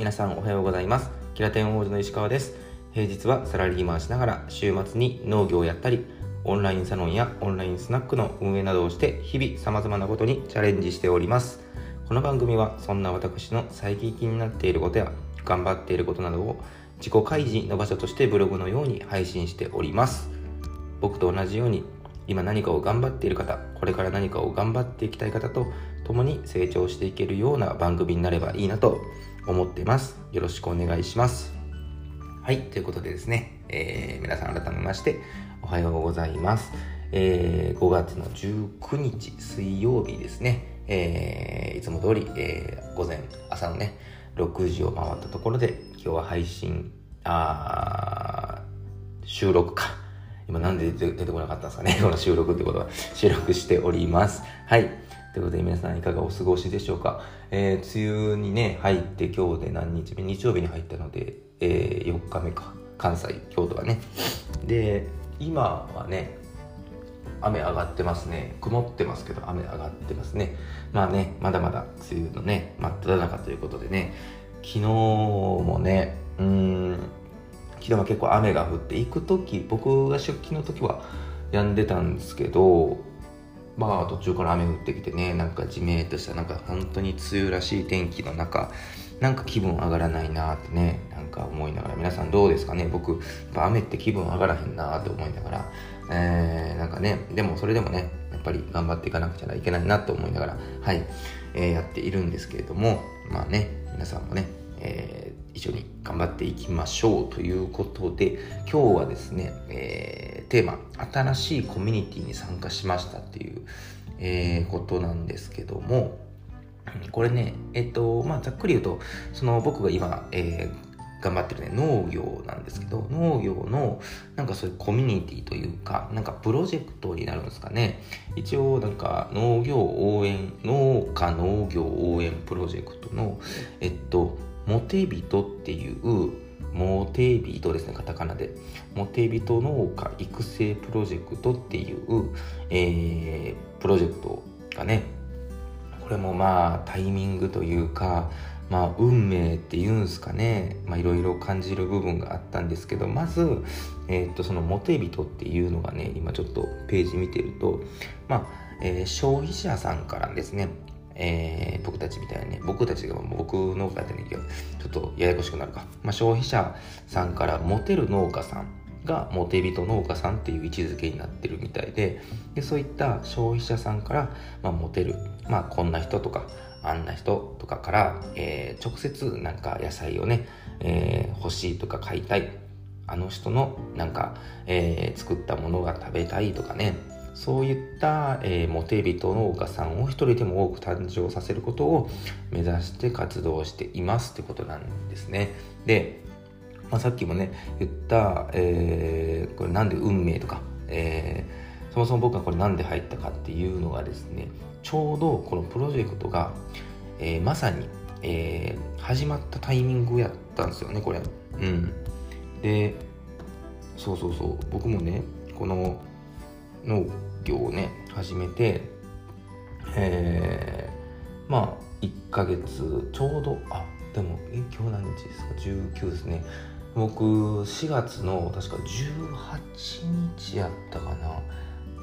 皆さんおはようございます。キラテン王子の石川です。平日はサラリーマンしながら週末に農業をやったりオンラインサロンやオンラインスナックの運営などをして日々様々なことにチャレンジしております。この番組はそんな私の最近気になっていることや頑張っていることなどを自己開示の場所としてブログのように配信しております。僕と同じように今何かを頑張っている方これから何かを頑張っていきたい方と共に成長していけるような番組になればいいなと思ってます。よろしくお願いします。はいということでですね、えー、皆さん改めましておはようございます、えー、5月の19日水曜日ですね、えー、いつも通り、えー、午前朝のね6時を回ったところで今日は配信あ収録か。今なんで出てこなかったんですかね。この収録ってことは収録しております。はい。ということで皆さんいかがお過ごしでしょうか、えー、梅雨にね入って今日で何日目？日曜日に入ったので、えー、4日目か。関西京都はね。で今はね雨上がってますね。曇ってますけど雨上がってますね。まあねまだまだ梅雨のね真っ只中ということでね。昨日もねうん昨日は結構雨が降って行く時僕が出勤の時は止んでたんですけどまあ途中から雨降ってきてねなんかじめっとしたなんか本当に梅雨らしい天気の中なんか気分上がらないなってねなんか思いながら皆さんどうですかね？僕やっぱ雨って気分上がらへんなって思いながらえー、なんかねでもそれでもねやっぱり頑張っていかなくちゃいけないなと思いながらはい、えー、やっているんですけれどもまあね皆さんもね、えー、一緒に頑張っていきましょうということで今日はですね、えー、テーマ新しいコミュニティに参加しましたっていう、えー、ことなんですけどもこれねえっとまあざっくり言うとその僕が今、え頑張ってるね農業なんですけど農業のなんかそういうコミュニティというかなんかプロジェクトになるんですかね。一応なんか農業応援農家農業応援プロジェクトのえっとモテビトっていうモテビトですねカタカナで。モテビト農家育成プロジェクトっていう、えー、プロジェクトがねこれもまあタイミングというかまあ、運命っていうんすかねいろいろ感じる部分があったんですけどまず、えー、っとそのモテ人っていうのがね今ちょっとページ見てると、まあえー、消費者さんからですね、えー、僕たちみたいにね僕たちが僕農家ってねちょっとややこしくなるか、まあ、消費者さんからモテる農家さんがモテ人農家さんっていう位置づけになってるみたいででそういった消費者さんから、まあ、モテる、まあ、こんな人とかあんな人とかから、えー、直接なんか野菜をね、えー、欲しいとか買いたい。あの人のなんか、えー、作ったものが食べたいとかね。そういった、えー、モテ人農家さんを一人でも多く誕生させることを目指して活動していますってことなんですね。で、まあ、さっきもね言った、えー、これなんで運命とか、えー、そもそも僕がこれなんで入ったかっていうのがですねちょうどこのプロジェクトが、えー、まさに、えー、始まったタイミングやったんですよねこれ。うん。でそうそうそう。僕もねこの農業をね始めてえー、まあ1ヶ月ちょうどあでも今日何日ですか？19ですね。僕4月の確か18日やったかな？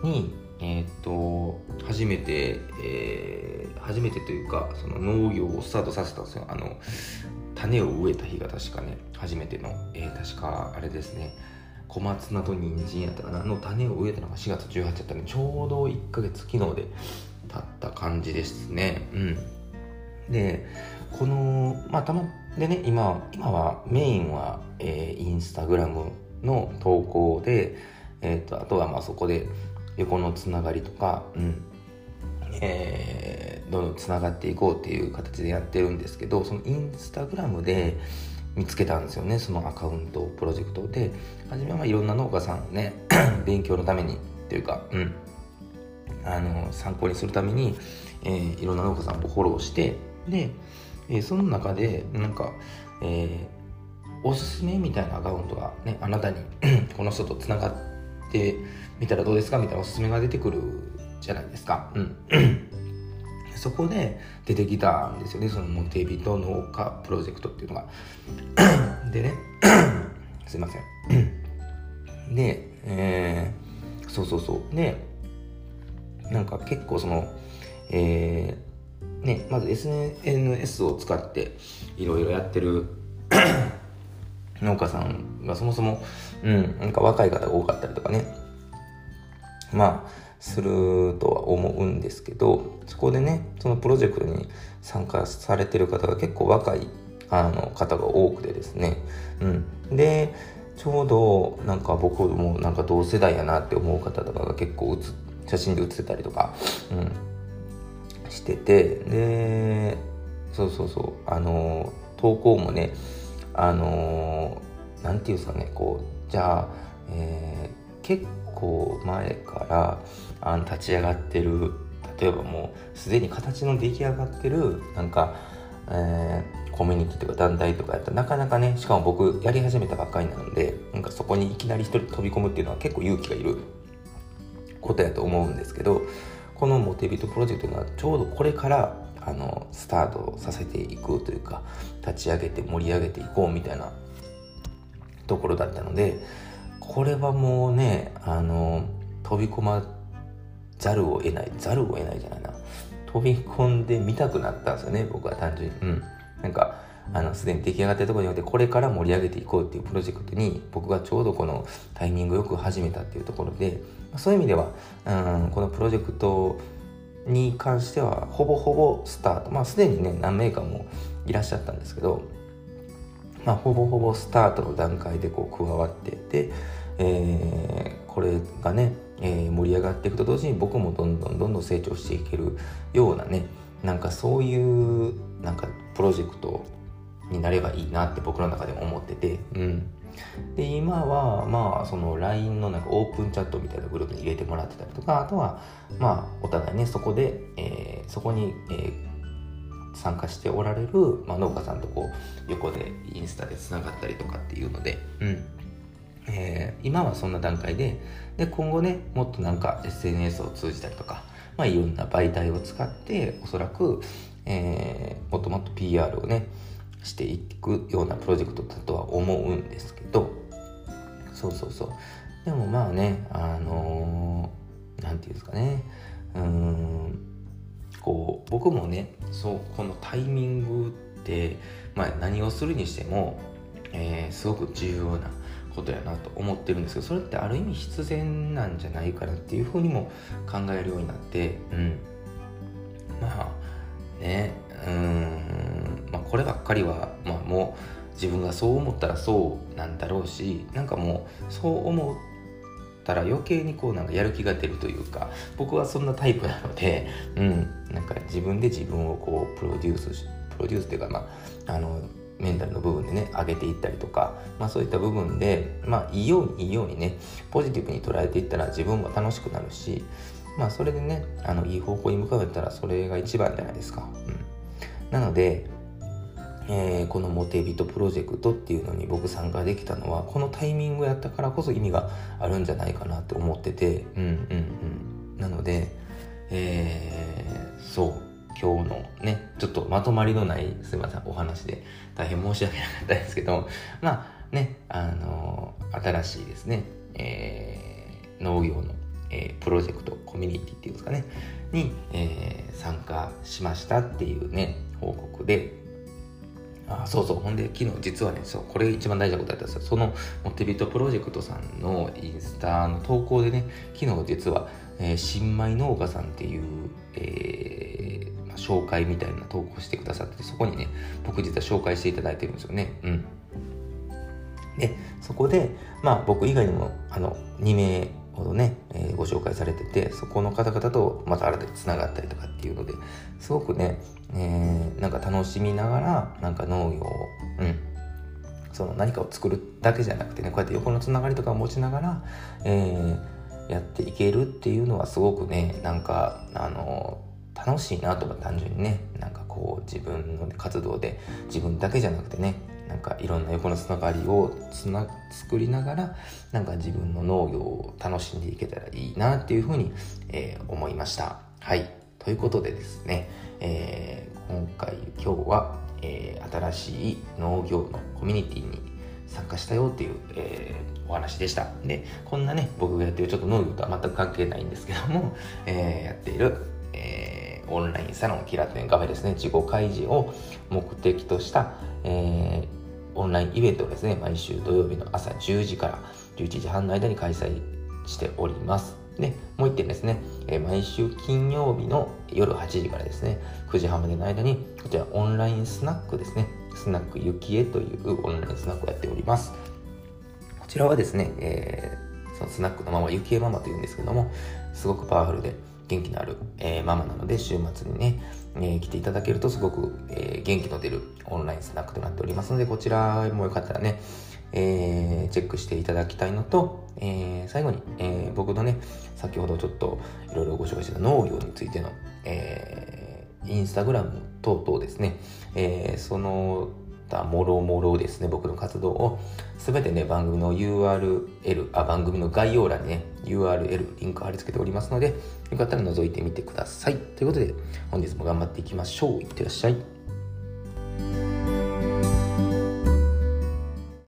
にえっ、と初めて、えー、初めてというかその農業をスタートさせたんですよ。あの種を植えた日が確かね初めての、えー、確かあれですね。小松菜と人参やったかな？の種を植えたのが4月18日だったんでちょうど1ヶ月昨日で経った感じですね。うん。でこのまあたまでね今今はメインは、えー、インスタグラムの投稿で、えーと、あとはまあそこで横のつながりとか、うん。えー、どんどんつながっていこうっていう形でやってるんですけどそのインスタグラムで見つけたんですよねそのアカウントプロジェクトで初めはいろんな農家さんをね 勉強のためにっていうか、うん、あの参考にするために、えー、いろんな農家さんをフォローしてで、えー、その中でなんか、えー、おすすめみたいなアカウントがねあなたに この人とつながってみたらどうですかみたいなおすすめが出てくるじゃないですか。うん。そこで出てきたんですよね。そのモテビト農家プロジェクトっていうのが。でね。すいません。でえー、そうそうそう。でなんか結構そのえー、ねまず SNS を使っていろいろやってる農家さんがそもそも、うん、なんか若い方が多かったりとかね。まあするとは思うんですけどそこでねそのプロジェクトに参加されてる方が結構若いあの方が多くてですね、うん、でちょうどなんか僕もなんか同世代やなって思う方とかが結構写真で写ってたりとか、うん、しててでそうそうそう。あの投稿もねあの何て言うんですかねこうじゃあ、えー、結構前からあの立ち上がってる例えばもうすでに形の出来上がってるなんか、えー、コミュニティとか団体とかやったらなかなかねしかも僕やり始めたばっかりなのでなんかそこにいきなり一人飛び込むっていうのは結構勇気がいることやと思うんですけどこのモテビトプロジェクトがちょうどこれからあのスタートさせていくというか立ち上げて盛り上げていこうみたいなところだったのでこれはもうねあの飛び込まざるを得ない。ざるを得ないじゃないな。飛び込んでみたくなったんですよね僕は単純に。うん。なんかあのすでに出来上がってるところによってこれから盛り上げていこうっていうプロジェクトに僕がちょうどこのタイミングよく始めたっていうところでそういう意味ではうんこのプロジェクトに関してはほぼほぼスタート。まあすでにね何名かもいらっしゃったんですけどまあほぼほぼスタートの段階でこう加わってで、えー、これがね、えー、盛り上がっていくと同時に僕もどんどんどんどん成長していけるようなねなんかそういうなんかプロジェクトになればいいなって僕の中でも思ってて、うん、で今はまあその LINE のなんかオープンチャットみたいなグループに入れてもらってたりとかあとはまあお互いねそこで、えー、そこに、えー、参加しておられる、まあ、農家さんとこう横でインスタでつながったりとかっていうので、うん。えー、今はそんな段階でで今後ねもっとなんか SNS を通じたりとか、まあ、いろんな媒体を使っておそらく、えー、もっともっと PR をねしていくようなプロジェクトだとは思うんですけどそうそうそう。でもまあねあの何、ー、て言うんですかねうんこう僕もねそうこのタイミングって、まあ、何をするにしても、えー、すごく重要なことやなと思ってるんですけどそれってある意味必然なんじゃないかなっていうふうにも考えるようになってうん。まあねうん。まあこればっかりは、まあ、もう自分がそう思ったらそうなんだろうしなんかもうそう思ったら余計にこうなんかやる気が出るというか僕はそんなタイプなので、うん、なんか自分で自分をこうプロデュースしプロデュースっていうかまああのメンタルの部分でね上げていったりとか、まあ、そういった部分で、まあ、いいようにいいようにねポジティブに捉えていったら自分も楽しくなるし、まあ、それでねあのいい方向に向かうったらそれが一番じゃないですか。うん、なので、えー、このモテビトプロジェクトっていうのに僕参加できたのはこのタイミングやったからこそ意味があるんじゃないかなって思ってて。うんうんうん。なので、えー、そう。今日のね、ちょっとまとまりのない、すいません、お話で大変申し訳なかったですけど、まあね、あの新しいですね、えー、農業の、えー、プロジェクト、コミュニティっていうんですかね、に、えー、参加しましたっていうね、報告で、あそうそう、ほんで昨日実はね、そう、これ一番大事なことだったんですよ。そのモテビートプロジェクトさんのインスタの投稿でね、昨日実は、えー、新米農家さんっていう、えー、紹介みたいな投稿してくださってそこにね僕実は紹介していただいてるんですよね。うん。でそこでまあ僕以外にもあの2名ほどね、えー、ご紹介されててそこの方々とまた新たにつながったりとかっていうのですごくね、えー、なんか楽しみながらなんか農業をうん。その何かを作るだけじゃなくてねこうやって横のつながりとかを持ちながら、えー、やっていけるっていうのはすごくねなんかあの楽しいなとか単純にねなんかこう自分の活動で自分だけじゃなくてねなんかいろんな横のつながりをつな作りながらなんか自分の農業を楽しんでいけたらいいなっていうふうに、えー、思いました。はい。ということでですね、えー、今回今日は、えー、新しい農業のコミュニティに参加したよっていう、えー、お話でした。で、こんなね、僕がやってるちょっと農業とは全く関係ないんですけども、えー、やっている、えー、オンラインサロンキラテンカフェですね、自己開示を目的とした、えー、オンラインイベントをですね、毎週土曜日の朝10時から11時半の間に開催しております。で、もう一点ですね、え毎週金曜日の夜8時からですね、9時半までの間に、こちらオンラインスナックですね、スナックゆきえというオンラインスナックをやっております。こちらはですね、えー、そのスナックのママ、ゆきえママというんですけども、すごくパワフルで元気のある、えー、ママなので、週末にね、えー、来ていただけるとすごく、えー、元気の出るオンラインスナックとなっておりますので、こちらもよかったらね、え、チェックしていただきたいのと、え、最後に、え、僕のね、先ほどちょっといろいろご紹介した農業についての、えー、インスタグラム等々ですね、え、そのたもろもろですね、僕の活動をすべてね、番組の URL、あ、番組の概要欄にね、URL、リンク貼り付けておりますので、よかったら覗いてみてください。ということで、本日も頑張っていきましょう。いってらっしゃい。